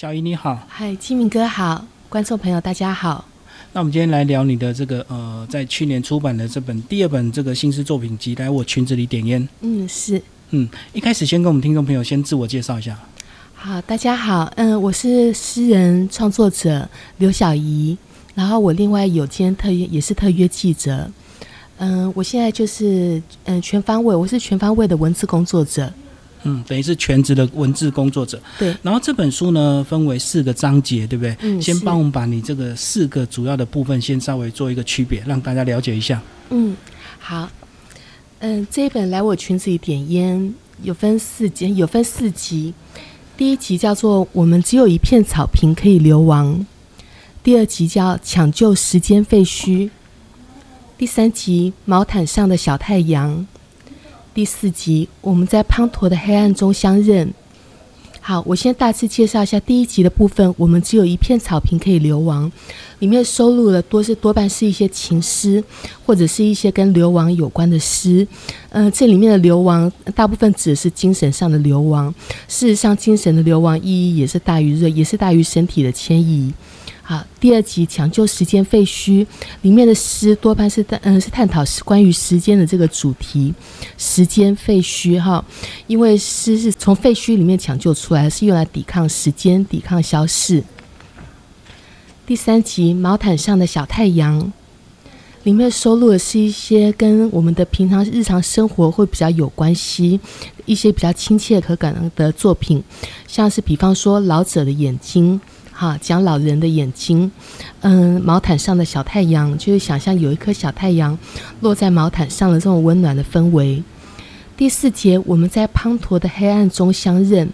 小姨你好，嗨，清明哥好，观众朋友大家好。那我们今天来聊你的这个呃，在去年出版的这本第二本这个新诗作品集《来我裙子里点烟》。嗯，是。嗯，一开始先跟我们听众朋友先自我介绍一下。好，大家好，嗯，我是诗人创作者刘小怡，然后我另外有兼特约，也是特约记者。嗯，我现在就是嗯全方位，我是全方位的文字工作者。嗯，等于是全职的文字工作者。对。然后这本书呢，分为四个章节，对不对？嗯。先帮我们把你这个四个主要的部分先稍微做一个区别，让大家了解一下。嗯，好。嗯，这一本《来我裙子里点烟》有分四集，有分四集。第一集叫做《我们只有一片草坪可以流亡》，第二集叫《抢救时间废墟》。第三集《毛毯上的小太阳》，第四集我们在滂沱的黑暗中相认。好，我先大致介绍一下第一集的部分。我们只有一片草坪可以流亡，里面收录了多是多半是一些情诗，或者是一些跟流亡有关的诗。嗯，这里面的流亡大部分指的是精神上的流亡。事实上，精神的流亡意义也是大于热，也是大于身体的迁移。好，第二集抢救时间废墟里面的诗多半是探嗯是探讨是关于时间的这个主题，时间废墟哈，因为诗是从废墟里面抢救出来，是用来抵抗时间、抵抗消逝。第三集毛毯上的小太阳里面收录的是一些跟我们的平常日常生活会比较有关系，一些比较亲切可感的作品，像是比方说老者的眼睛。哈，讲老人的眼睛，嗯，毛毯上的小太阳，就是想象有一颗小太阳落在毛毯上的这种温暖的氛围。第四节，我们在滂沱的黑暗中相认，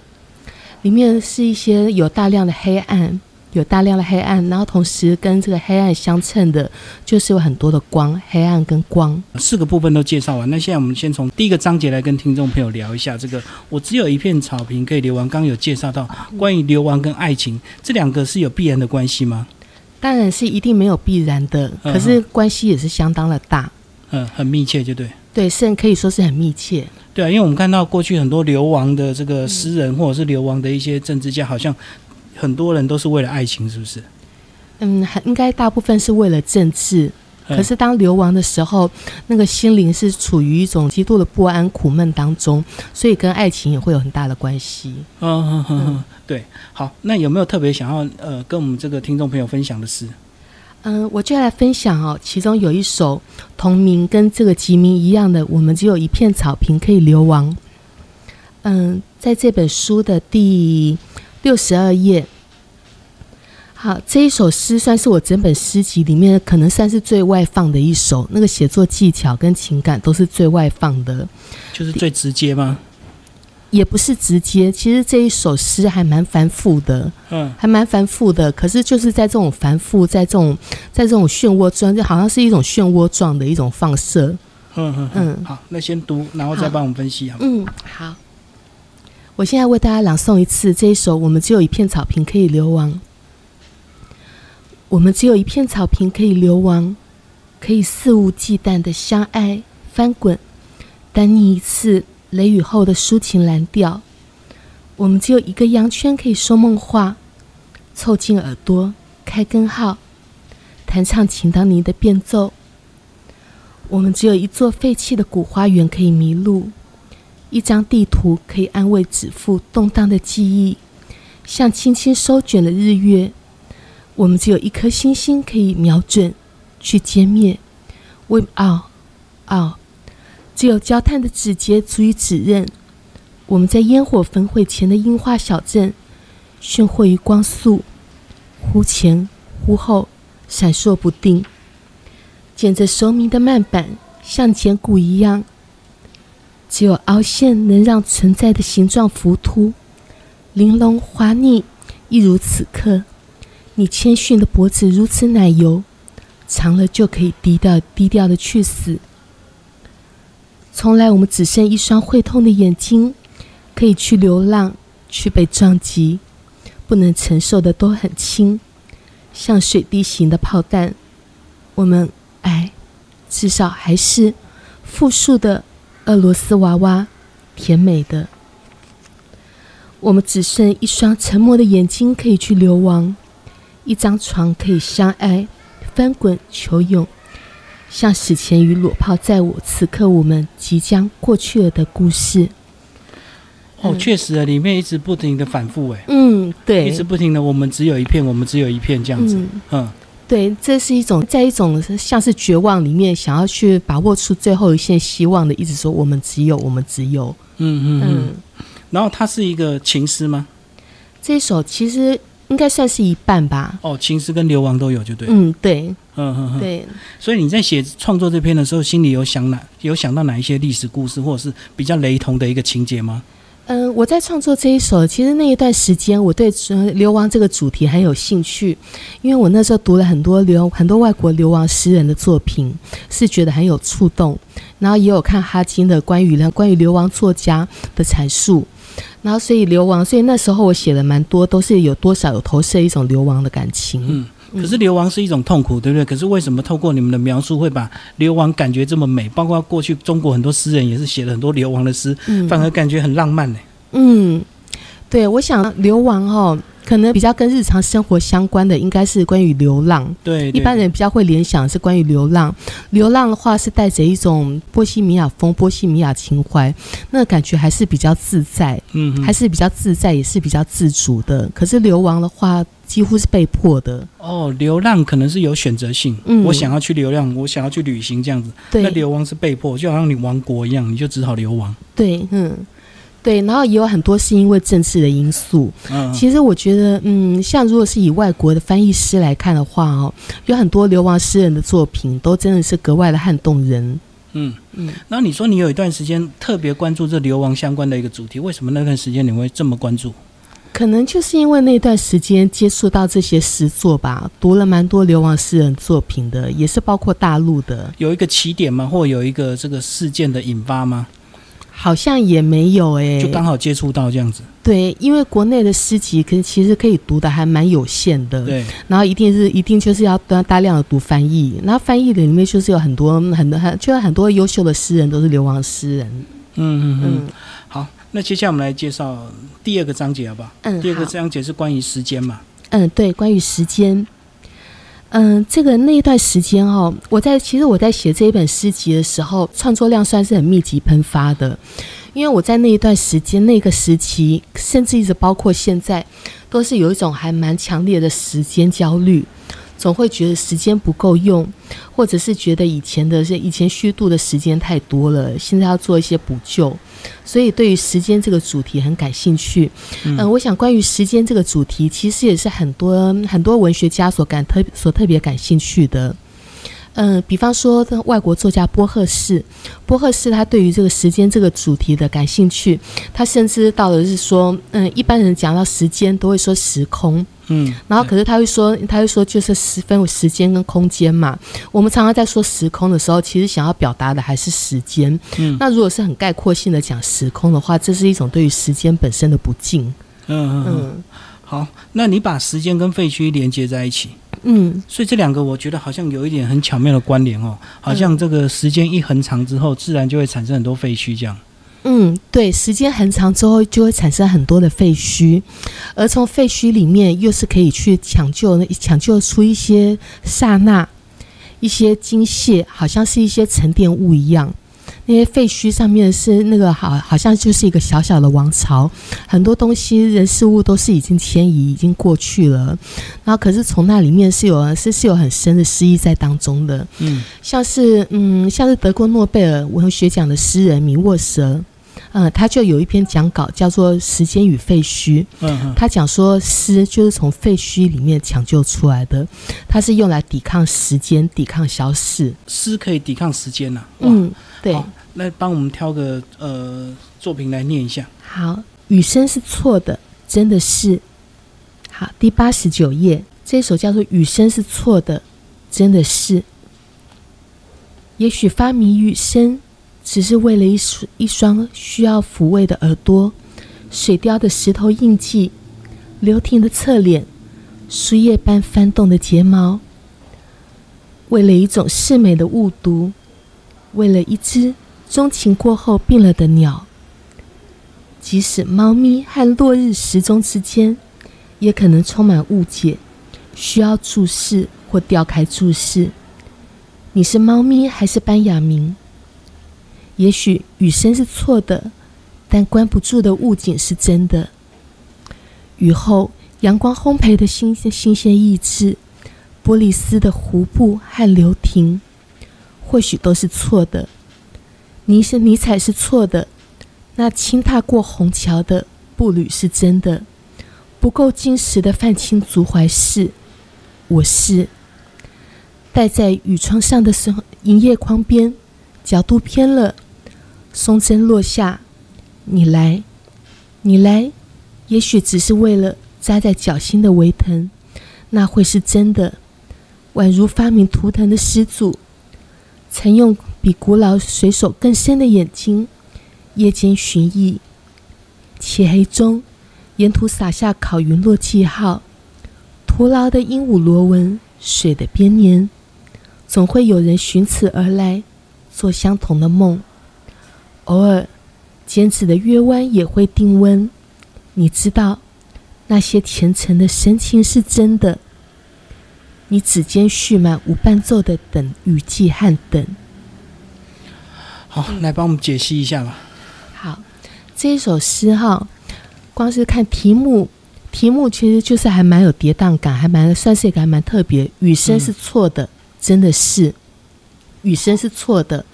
里面是一些有大量的黑暗。有大量的黑暗，然后同时跟这个黑暗相衬的，就是有很多的光，黑暗跟光。四个部分都介绍完，那现在我们先从第一个章节来跟听众朋友聊一下这个。我只有一片草坪可以流亡，刚刚有介绍到关于流亡跟爱情这两个是有必然的关系吗？当然是一定没有必然的，可是关系也是相当的大。嗯，很密切，就对。对，甚至可以说是很密切。对啊，因为我们看到过去很多流亡的这个诗人，或者是流亡的一些政治家，好像。很多人都是为了爱情，是不是？嗯，应该大部分是为了政治。可是当流亡的时候，那个心灵是处于一种极度的不安、苦闷当中，所以跟爱情也会有很大的关系。嗯嗯嗯，对。好，那有没有特别想要呃跟我们这个听众朋友分享的诗？嗯，我就来分享哦。其中有一首同名跟这个集名一样的，我们只有一片草坪可以流亡。嗯，在这本书的第。六十二页，好，这一首诗算是我整本诗集里面可能算是最外放的一首，那个写作技巧跟情感都是最外放的，就是最直接吗？也不是直接，其实这一首诗还蛮繁复的，嗯，还蛮繁复的。可是就是在这种繁复，在这种在这种漩涡状，就好像是一种漩涡状的一种放射。嗯嗯嗯，好，那先读，然后再帮我们分析，好嗯，好。我现在为大家朗诵一次这一首《我们只有一片草坪可以流亡》。我们只有一片草坪可以流亡，可以肆无忌惮的相爱翻滚，单你一次雷雨后的抒情蓝调。我们只有一个羊圈可以说梦话，凑近耳朵开根号，弹唱秦当尼的变奏。我们只有一座废弃的古花园可以迷路。一张地图可以安慰指腹动荡的记忆，像轻轻收卷的日月。我们只有一颗星星可以瞄准，去歼灭。We are，啊，只有焦炭的指节足以指认。我们在烟火焚毁前的樱花小镇，炫惑于光速，忽前忽后，闪烁不定。剪着熟明的慢板，像剪骨一样。只有凹陷能让存在的形状浮凸，玲珑滑腻，一如此刻。你谦逊的脖子如此奶油，长了就可以低调低调的去死。从来我们只剩一双会痛的眼睛，可以去流浪，去被撞击，不能承受的都很轻，像水滴型的炮弹。我们哎，至少还是复数的。俄罗斯娃娃，甜美的。我们只剩一双沉默的眼睛可以去流亡，一张床可以相爱，翻滚求永，像史前与裸泡在我，此刻我们即将过去了的故事。哦，嗯。确实啊，里面一直不停的反复，哎，嗯，对，一直不停的，我们只有一片，我们只有一片这样子，嗯。嗯对，这是一种在一种像是绝望里面，想要去把握出最后一线希望的，一直说我们只有，我们只有。嗯嗯嗯。嗯，然后它是一个情诗吗？这一首其实应该算是一半吧。哦，情诗跟流亡都有，就对。嗯，对嗯嗯嗯。对，所以你在写创作这篇的时候，心里有想哪有想到哪一些历史故事，或者是比较雷同的一个情节吗？嗯、我在创作这一首，其实那一段时间，我对流亡这个主题很有兴趣，因为我那时候读了很多流很多外国流亡诗人的作品，是觉得很有触动，然后也有看哈金的关于关于流亡作家的阐述。然后，所以流亡，所以那时候我写了蛮多，都是有多少有投射一种流亡的感情。可是流亡是一种痛苦，对不对？可是为什么透过你们的描述，会把流亡感觉这么美？包括过去中国很多诗人也是写了很多流亡的诗，嗯反而感觉很浪漫呢。嗯，对，我想流亡哦，可能比较跟日常生活相关的，应该是关于流浪。对，对一般人比较会联想是关于流浪，流浪的话是带着一种波西米亚风、波西米亚情怀，那个感觉还是比较自在，嗯，还是比较自在，也是比较自主的。可是流亡的话，几乎是被迫的。哦，流浪可能是有选择性，嗯我想要去流浪，我想要去旅行这样子。那流亡是被迫，就好像你亡国一样，你就只好流亡。对，嗯。对，然后也有很多是因为政治的因素。嗯，其实我觉得，嗯，像如果是以外国的翻译师来看的话，哦，有很多流亡诗人的作品都真的是格外的撼动人。嗯嗯，然后你说你有一段时间特别关注这流亡相关的一个主题，为什么那段时间你会这么关注？可能就是因为那段时间接触到这些诗作吧，读了蛮多流亡诗人作品的，也是包括大陆的，有一个起点吗？或有一个这个事件的引发吗？好像也没有诶、就刚好接触到这样子。对，因为国内的诗集可其实可以读的还蛮有限的，对，然后一定是一定就是要大大量的读翻译，然后翻译的里面就是有很多很多很就是很多优秀的诗人都是流亡诗人，嗯嗯嗯。嗯好，那接下来我们来介绍第二个章节好不好？嗯，第二个章节是关于时间嘛？嗯，对，关于时间，嗯，这个那一段时间哦，我在其实我在写这一本诗集的时候，创作量算是很密集喷发的，因为我在那一段时间那个时期，甚至一直包括现在，都是有一种还蛮强烈的时间焦虑。总会觉得时间不够用，或者是觉得以前的是以前虚度的时间太多了，现在要做一些补救，所以对于时间这个主题很感兴趣。嗯嗯、我想关于时间这个主题，其实也是很多很多文学家所感特所特别感兴趣的。嗯、比方说外国作家波赫士，波赫士他对于这个时间这个主题的感兴趣，他甚至到了是说，嗯，一般人讲到时间都会说时空，嗯，然后可是他会说，他会说就是时分为时间跟空间嘛。我们常常在说时空的时候，其实想要表达的还是时间。嗯那如果是很概括性的讲时空的话，这是一种对于时间本身的不敬。嗯嗯好，那你把时间跟废墟连接在一起，嗯所以这两个我觉得好像有一点很巧妙的关联哦，好像这个时间一横长之后，自然就会产生很多废墟这样。嗯，对，时间很长之后就会产生很多的废墟，而从废墟里面又是可以去抢救抢救出一些刹那、一些精屑，好像是一些沉淀物一样。那些废墟上面是那个好，好像就是一个小小的王朝，很多东西、人事物都是已经迁移、已经过去了。然后，可是从那里面是有是是有很深的诗意在当中的。嗯像是嗯，像是德国诺贝尔文学奖的诗人米沃舍，嗯，他就有一篇讲稿叫做《时间与废墟》，嗯嗯他讲说诗就是从废墟里面抢救出来的，它是用来抵抗时间、抵抗消逝。诗可以抵抗时间呐、哇，嗯，对，好那帮我们挑个呃作品来念一下。好，雨声是错的，真的是。好，第八十九页，这首叫做《雨声是错的，真的是》。也许发明雨声，只是为了一双一双需要抚慰的耳朵，水雕的石头印记，流婷的侧脸，树叶般翻动的睫毛，为了一种视美的误读，为了一只钟情过后病了的鸟。即使猫咪和落日时钟之间，也可能充满误解，需要注视或调开注视。你是猫咪还是班雅明？也许雨声是错的，但关不住的物景是真的。雨后阳光烘焙的新鲜新鲜意志，玻璃丝的湖布和流亭，或许都是错的。尼是尼采是错的。那轻踏过虹桥的步履是真的，不够矜持的泛青足踝是，我是。戴在雨窗上的时候，银叶框边，角度偏了，松针落下，你来，你来，也许只是为了扎在脚心的围藤，那会是真的。宛如发明图腾的始祖，曾用比古老水手更深的眼睛。夜间寻弋，漆黑中，沿途洒下烤云落记号，徒劳的鹦鹉螺纹，水的编年，总会有人寻此而来，做相同的梦。偶尔，剪纸的月弯也会定温。你知道，那些虔诚的神情是真的。你指尖蓄满无伴奏的等雨季和等。好，来帮我们解析一下吧。好这一首诗哈，光是看题目，题目其实就是还蛮有跌宕感，还蛮算是一个还蛮特别。雨声是错的，真的是雨声是错的。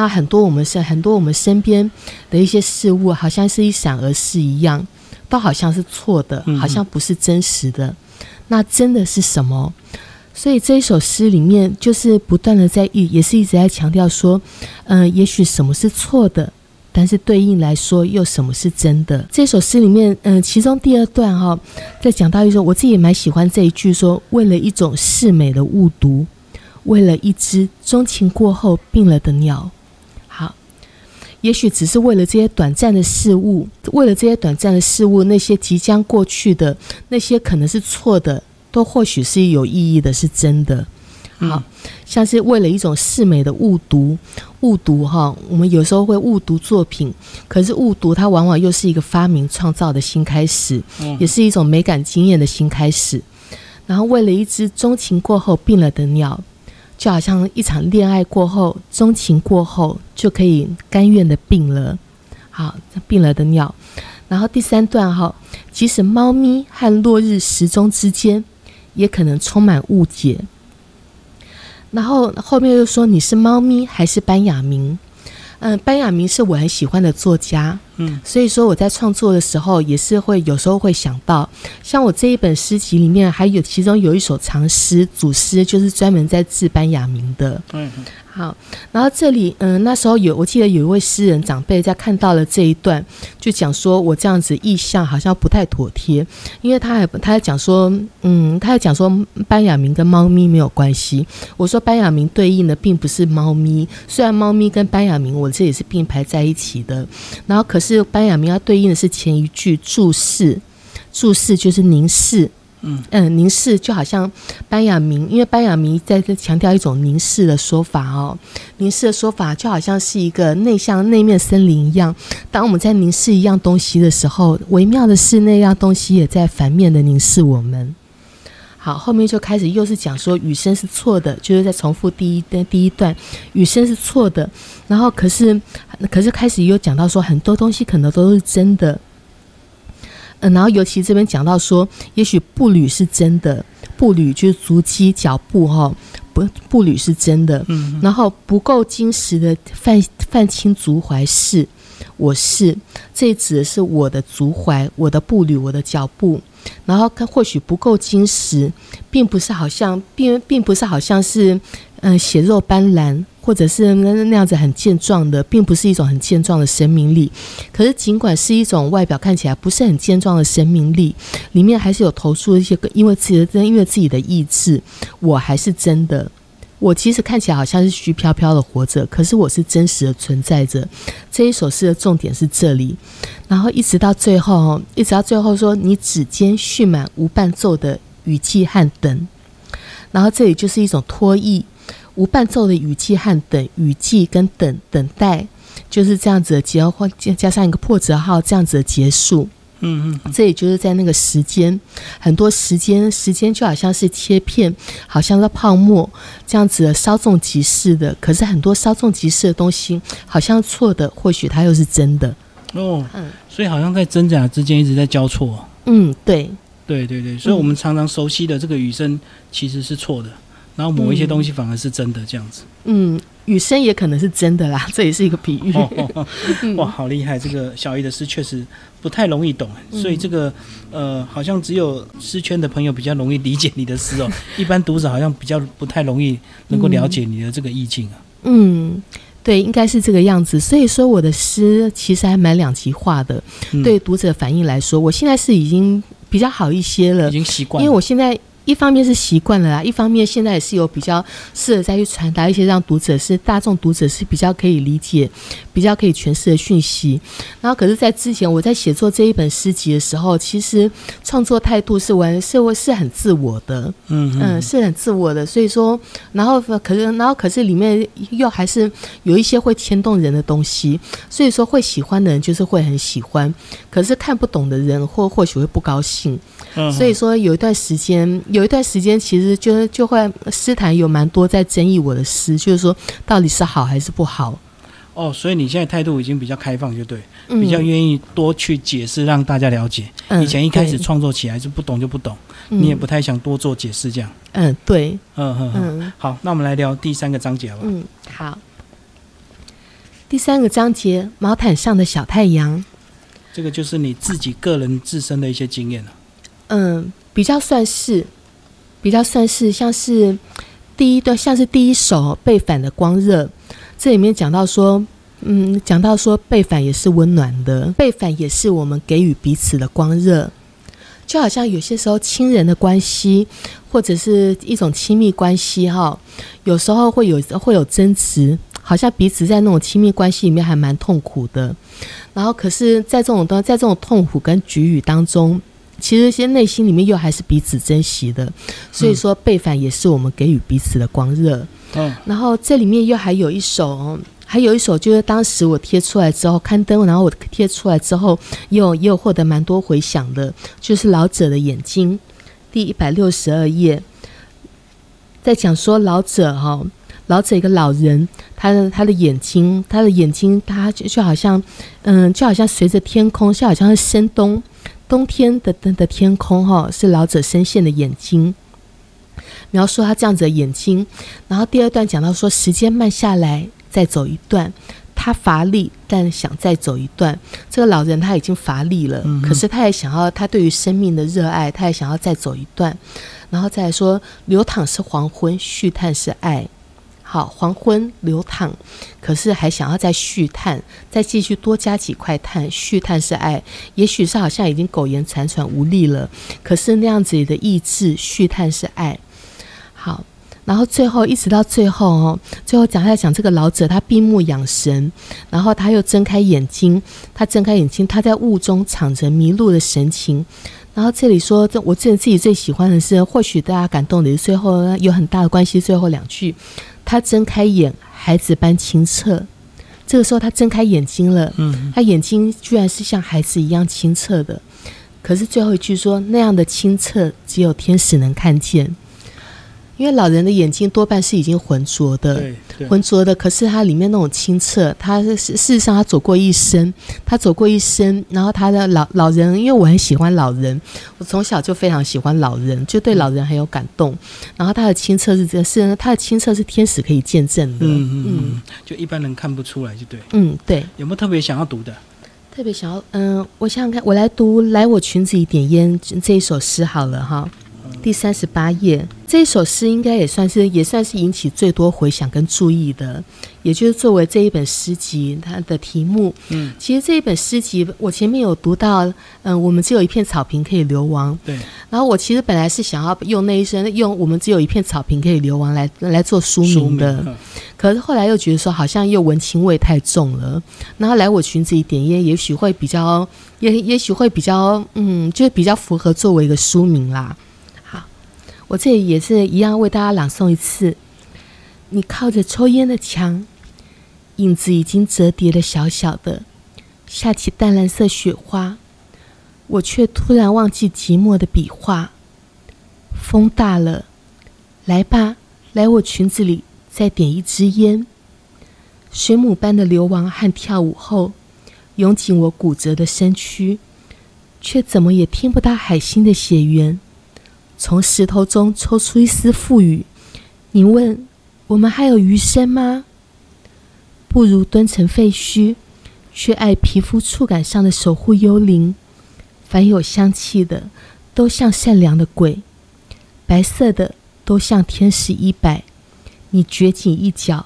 那很多我们身很多我们身边的一些事物，好像是一闪而逝一样，都好像是错的，好像不是真实的。那真的是什么？所以这一首诗里面，就是不断的在一，也是一直在强调说，嗯，也许什么是错的。但是对应来说，又什么是真的？这首诗里面，嗯，其中第二段哈，在讲到一种，我自己也蛮喜欢这一句，说为了一种世美的误读，为了一只钟情过后病了的鸟。好，也许只是为了这些短暂的事物，为了这些短暂的事物，那些即将过去的，那些可能是错的，都或许是有意义的，是真的。好像是为了一种视美的误读，误读哈，我们有时候会误读作品，可是误读它往往又是一个发明创造的新开始，也是一种美感经验的新开始。然后为了一只钟情过后病了的鸟，就好像一场恋爱过后，钟情过后就可以甘愿的病了。好，病了的鸟。然后第三段哈，即使猫咪和落日时钟之间，也可能充满误解。然后后面又说你是猫咪还是班雅明？嗯，班雅明是我很喜欢的作家，嗯，所以说我在创作的时候也是会有时候会想到，像我这一本诗集里面还有其中有一首长诗，主诗就是专门在治班雅明的，嗯。好，然后这里，嗯，那时候有，我记得有一位诗人长辈在看到了这一段，就讲说我这样子意象好像不太妥帖，因为他还他还讲说，嗯，他还讲说班雅明跟猫咪没有关系。我说班雅明对应的并不是猫咪，虽然猫咪跟班雅明我这也是并排在一起的，然后可是班雅明要对应的是前一句注视，注视就是凝视。嗯嗯，凝视就好像班雅明，因为班雅明在这强调一种凝视的说法哦。凝视的说法就好像是一个内向内面森林一样，当我们在凝视一样东西的时候，微妙的是那样东西也在反面的凝视我们。好，后面就开始又是讲说雨声是错的，就是在重复第一的第一段，雨声是错的。然后可是可是开始又讲到说很多东西可能都是真的。嗯，然后尤其这边讲到说，也许步履是真的，步履就是足迹、脚步哈，不，步履是真的。嗯，然后不够矜持的泛泛青足踝是，我是，这指的是我的足踝、我的步履、我的脚步。然后它或许不够精实，并不是好像，并并不是好像是，嗯，血肉斑斓。或者是那那样子很健壮的，并不是一种很健壮的生命力。可是，尽管是一种外表看起来不是很健壮的生命力，里面还是有投出一些因为自己的，因为自己的意志，我还是真的。我其实看起来好像是虚飘飘的活着，可是我是真实的存在着。这一首诗的重点是这里，然后一直到最后，一直到最后说你指尖蓄满无伴奏的语气和等，然后这里就是一种脱意。无伴奏的语气和等语气跟等等待，就是这样子的结或加加上一个破折号这样子的结束。嗯嗯，这也就是在那个时间，很多时间，时间就好像是切片，好像是泡沫这样子的稍纵即逝的。可是很多稍纵即逝的东西，好像错的，或许它又是真的。哦，嗯所以好像在真假之间一直在交错。嗯，对，对对对，所以我们常常熟悉的这个雨声其实是错的，然后某一些东西反而是真的这样子。嗯，雨声也可能是真的啦，这也是一个比喻。哦哦哦哇，好厉害！这个小姨的诗确实不太容易懂，所以这个呃，好像只有诗圈的朋友比较容易理解你的诗哦，一般读者好像比较不太容易能够了解你的这个意境啊。嗯，对，应该是这个样子。所以说，我的诗其实还蛮两极化的。嗯对读者反应来说，我现在是已经比较好一些了已，经习惯因，为我现在。一方面是习惯了啦，一方面现在也是有比较适合再去传达一些让读者是大众读者是比较可以理解、比较可以诠释的讯息。然后，可是，在之前我在写作这一本诗集的时候，其实创作态度是完是是很自我的，嗯嗯，是很自我的，所以说，然后可是，然后可是里面又还是有一些会牵动人的东西，所以说会喜欢的人就是会很喜欢，可是看不懂的人或或许会不高兴，嗯所以说有一段时间，有一段时间其实就就会诗坛有蛮多在争议我的诗，就是说到底是好还是不好，哦，所以你现在态度已经比较开放，就对，嗯比较愿意多去解释，让大家了解。嗯以前一开始创作起来是不懂就不懂，嗯你也不太想多做解释，这样。嗯对嗯嗯嗯。嗯好，那我们来聊第三个章节好不好？嗯好。第三个章节，毛毯上的小太阳。这个就是你自己个人自身的一些经验了。嗯，比较算是，比较算是像是第一段，像是第一首背反的光热，这里面讲到说，嗯，讲到说背反也是温暖的，背反也是我们给予彼此的光热，就好像有些时候亲人的关系，或者是一种亲密关系哈，有时候会有会有争执，好像彼此在那种亲密关系里面还蛮痛苦的，然后可是，在这种在这种痛苦跟局域当中。其实，先内心里面又还是彼此珍惜的，所以说背反也是我们给予彼此的光热。嗯。然后这里面又还有一首哦，还有一首就是当时我贴出来之后刊登，然后我贴出来之后，也有也有获得蛮多回响的，就是老者的眼睛，第一百六十二页，在讲说老者哈、老者一个老人，他的他的眼睛，他的眼睛，他就就好像，嗯，就好像随着天空，就好像是深冬冬天的的的天空哈、是老者深陷的眼睛。描述他这样子的眼睛，然后第二段讲到说，时间慢下来，再走一段。他乏力，但想再走一段。这个老人他已经乏力了，嗯可是他也想要，他对于生命的热爱，他也想要再走一段。然后再来说，流淌是黄昏，续叹是爱。好，黄昏流淌，可是还想要再续炭，再继续多加几块炭。续炭是爱，也许是好像已经苟延残喘无力了，可是那样子的意志，续炭是爱。好，然后最后一直到最后哦，最后讲他讲这个老者，他闭目养神，然后他又睁开眼睛，他睁开眼睛，他在雾中藏着迷路的神情。然后这里说，这我自己自己最喜欢的是，或许大家感动的是最后有很大的关系。最后两句，他睁开眼，孩子般清澈。这个时候他睁开眼睛了，嗯他眼睛居然是像孩子一样清澈的。可是最后一句说，那样的清澈只有天使能看见，因为老人的眼睛多半是已经浑浊的。浑浊的，可是它里面那种清澈，他是事实上他走过一生，他走过一生，然后他的老老人，因为我很喜欢老人，我从小就非常喜欢老人，就对老人很有感动。然后他的清澈是这是他的清澈是天使可以见证的，嗯嗯嗯，就一般人看不出来，就对。嗯，对。有没有特别想要读的？特别想要，嗯，我想想看，我来读《来我裙子里点烟》这一首诗好了哈，第三十八页，这一首诗应该也算是也算是引起最多回响跟注意的，也就是作为这一本诗集它的题目。嗯，其实这一本诗集我前面有读到，嗯，我们只有一片草坪可以流亡，对，然后我其实本来是想要用那一声用我们只有一片草坪可以流亡来来做书书名名的，嗯。可是后来又觉得说好像又文青味太重了，然后来我裙子里点烟，也许会比较，也也许会比较，嗯，就比较符合作为一个书名啦。我这里也是一样为大家朗诵一次。你靠着抽烟的墙，影子已经折叠的小小的，下起淡蓝色雪花，我却突然忘记寂寞的笔画。风大了，来吧，来我裙子里再点一支烟。水母般的流亡和跳舞后，涌进我骨折的身躯，却怎么也听不到海星的血缘。从石头中抽出一丝富裕。你问，我们还有余生吗？不如蹲成废墟，却爱皮肤触感上的守护幽灵。凡有香气的，都像善良的鬼；白色的，都像天使衣摆。你掘井一脚，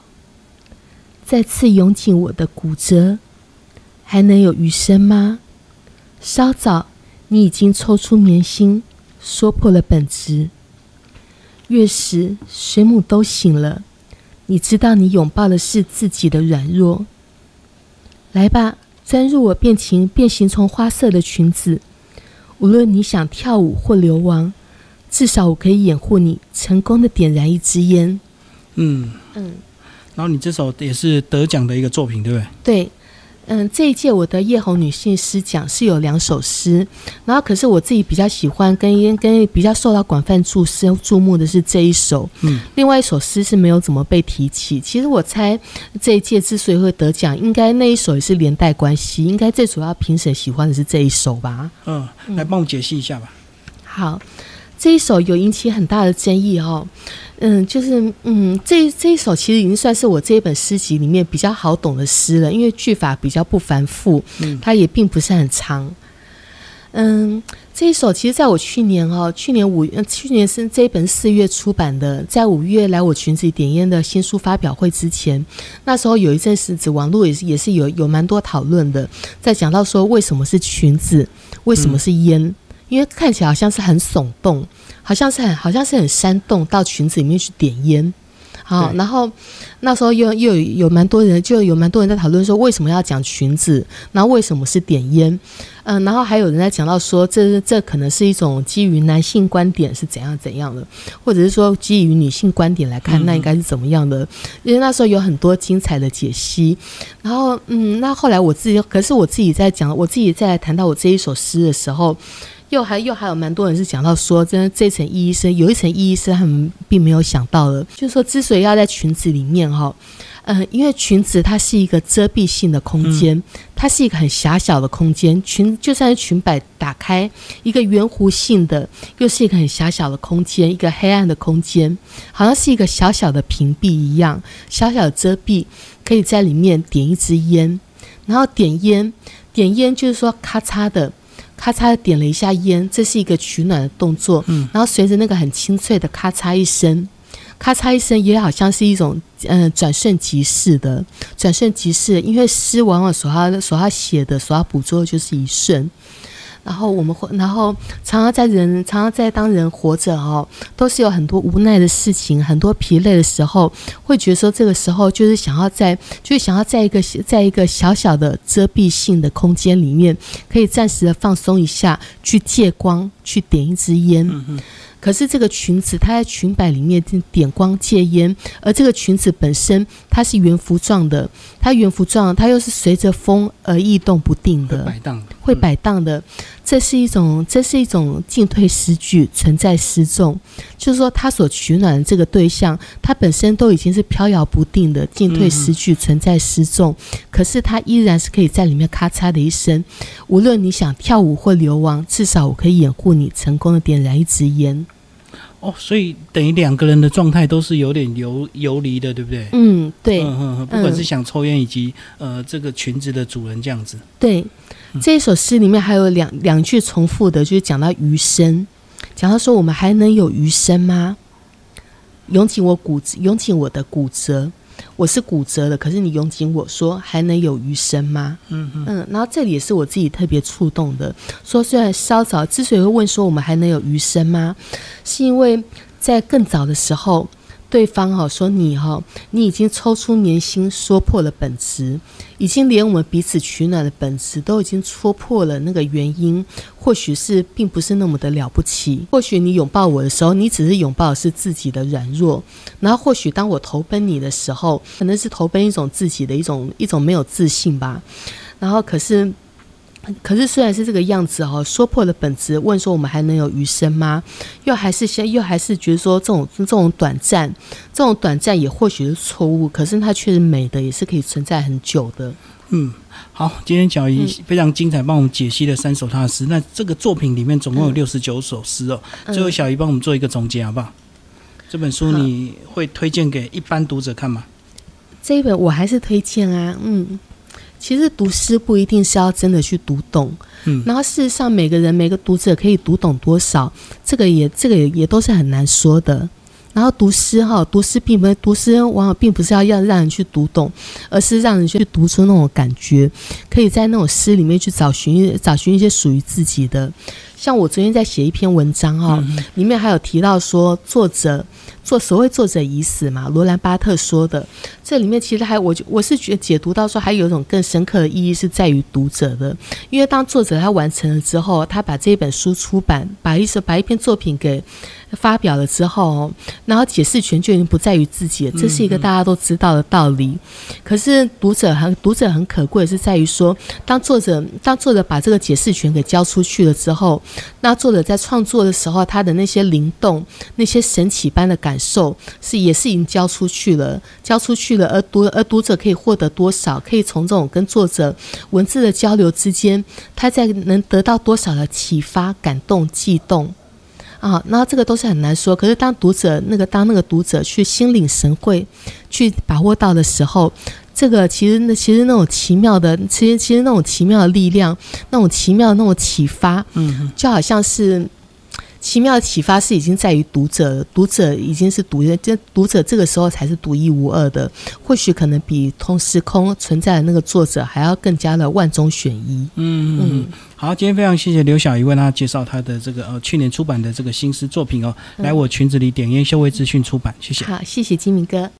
再次涌进我的骨折，还能有余生吗？稍早，你已经抽出棉心，说破了本质。月时，水母都醒了。你知道，你拥抱的是自己的软弱。来吧，钻入我变形变形虫花色的裙子。无论你想跳舞或流亡，至少我可以掩护你，成功的点燃一支烟。嗯嗯。然后你这首也是得奖的一个作品，对不对？对。嗯，这一届我的叶红女性诗奖是有两首诗，然后可是我自己比较喜欢跟跟比较受到广泛注视注目的是这一首，嗯，另外一首诗是没有怎么被提起。其实我猜这一届之所以会得奖，应该那一首也是连带关系，应该最主要评审喜欢的是这一首吧？嗯，来帮我解析一下吧。好，这一首有引起很大的争议哦。嗯，就是嗯，这这一首其实已经算是我这一本诗集里面比较好懂的诗了，因为句法比较不繁复，嗯，它也并不是很长。嗯，这一首其实在我去年哦，去年五，去年是这一本四月出版的，在五月来我裙子里点烟的新书发表会之前，那时候有一阵子网络也是也是有有蛮多讨论的，在讲到说为什么是裙子，为什么是烟，因为看起来好像是很耸动。好像是很，好像是很煽动，到裙子里面去点烟，好，然后那时候又又有有蛮多人，就有蛮多人在讨论说为什么要讲裙子，然后为什么是点烟，嗯，然后还有人在讲到说这这可能是一种基于男性观点是怎样怎样的，或者是说基于女性观点来看那应该是怎么样的，因为那时候有很多精彩的解析，然后嗯，那后来我自己，可是我自己在讲，我自己在谈到我这一首诗的时候。又还又还有蛮多人是讲到说，真的这层意义是有一层意义是他们并没有想到的，就是说之所以要在裙子里面哈，嗯，因为裙子它是一个遮蔽性的空间，它是一个很狭小的空间，裙就算是裙摆打开一个圆弧性的，又是一个很狭小的空间，一个黑暗的空间，好像是一个小小的屏蔽一样，小小的遮蔽，可以在里面点一支烟，然后点烟，点烟就是说咔嚓的。咔嚓点了一下烟，这是一个取暖的动作。嗯，然后随着那个很清脆的咔嚓一声，咔嚓一声也好像是一种嗯转瞬即逝的转瞬即逝，因为诗往往所要所要写的所要捕捉的就是一瞬。然后我们会，然后常常在人，常常在当人活着哦，都是有很多无奈的事情，很多疲累的时候，会觉得说这个时候就是想要在，就是想要在一个在一个小小的遮蔽性的空间里面，可以暂时的放松一下，去借光，去点一支烟。可是这个裙子，它在裙摆里面点光戒烟，而这个裙子本身它是圆弧状的，它圆弧状，它又是随着风而异动不定的，摆荡，会摆荡的。这是一种，这是一种进退失据，存在失重。就是说，他所取暖的这个对象，他本身都已经是飘摇不定的，进退失据，存在失重。可是他依然是可以在里面咔嚓的一声，无论你想跳舞或流亡，至少我可以掩护你成功的点燃一支烟。哦，所以等于两个人的状态都是有点游游离的，对不对？嗯，对。嗯嗯，不管是想抽烟，以及呃这个裙子的主人这样子。对，这一首诗里面还有两两句重复的，就是讲到余生，讲到说我们还能有余生吗？涌起我骨，涌起我的骨折。我是骨折了，可是你拥紧我说还能有余生吗？嗯嗯，然后这里也是我自己特别触动的，说虽然稍早之所以会问说我们还能有余生吗，是因为在更早的时候，对方哈说你哈，你已经抽出年薪，说破了本质，已经连我们彼此取暖的本质都已经戳破了那个原因，或许是并不是那么的了不起。或许你拥抱我的时候，你只是拥抱的是自己的软弱，然后或许当我投奔你的时候，可能是投奔一种自己的一种一种没有自信吧。然后可是。可是虽然是这个样子哦，说破了本质，问说我们还能有余生吗？又还是先又还是觉得说这种这种短暂，这种短暂也或许是错误，可是它确实美的，也是可以存在很久的。嗯，好，今天小姨非常精彩，帮我们解析了三首他的诗。那这个作品里面总共有六十九首诗哦。最后小姨帮我们做一个总结好不好？这本书你会推荐给一般读者看吗？这一本我还是推荐啊，嗯。其实读诗不一定是要真的去读懂，嗯，然后事实上每个人每个读者可以读懂多少，这个也这个也也都是很难说的。然后读诗哈，读诗并不是读诗，往往并不是要要让人去读懂，而是让人去读出那种感觉，可以在那种诗里面去找寻找寻一些属于自己的。像我昨天在写一篇文章哈，里面还有提到说作者。做所谓作者已死嘛？罗兰巴特说的，这里面其实还我我是觉得解读到说，还有一种更深刻的意义是在于读者的，因为当作者他完成了之后，他把这一本书出版，把一首把一篇作品给。发表了之后，然后解释权就已经不在于自己了，这是一个大家都知道的道理。可是读者很读者很可贵，是在于说，当作者当作者把这个解释权给交出去了之后，那作者在创作的时候，他的那些灵动、那些神奇般的感受，是也是已经交出去了，交出去了。而读而读者可以获得多少？可以从这种跟作者文字的交流之间，他在能得到多少的启发、感动、悸动？啊，那这个都是很难说。可是当读者那个当那个读者去心领神会，去把握到的时候，这个其实那其实那种奇妙的，其实其实那种奇妙的力量，那种奇妙的那种启发，嗯，就好像是。奇妙的启发是已经在于读者，读者已经是独一，这读者这个时候才是独一无二的，或许可能比同时空存在的那个作者还要更加的万中选一。嗯嗯，好，今天非常谢谢刘小怡为大家介绍他的这个呃去年出版的这个新诗作品哦，来我裙子里点烟，修为资讯出版，谢谢。好，谢谢金明哥。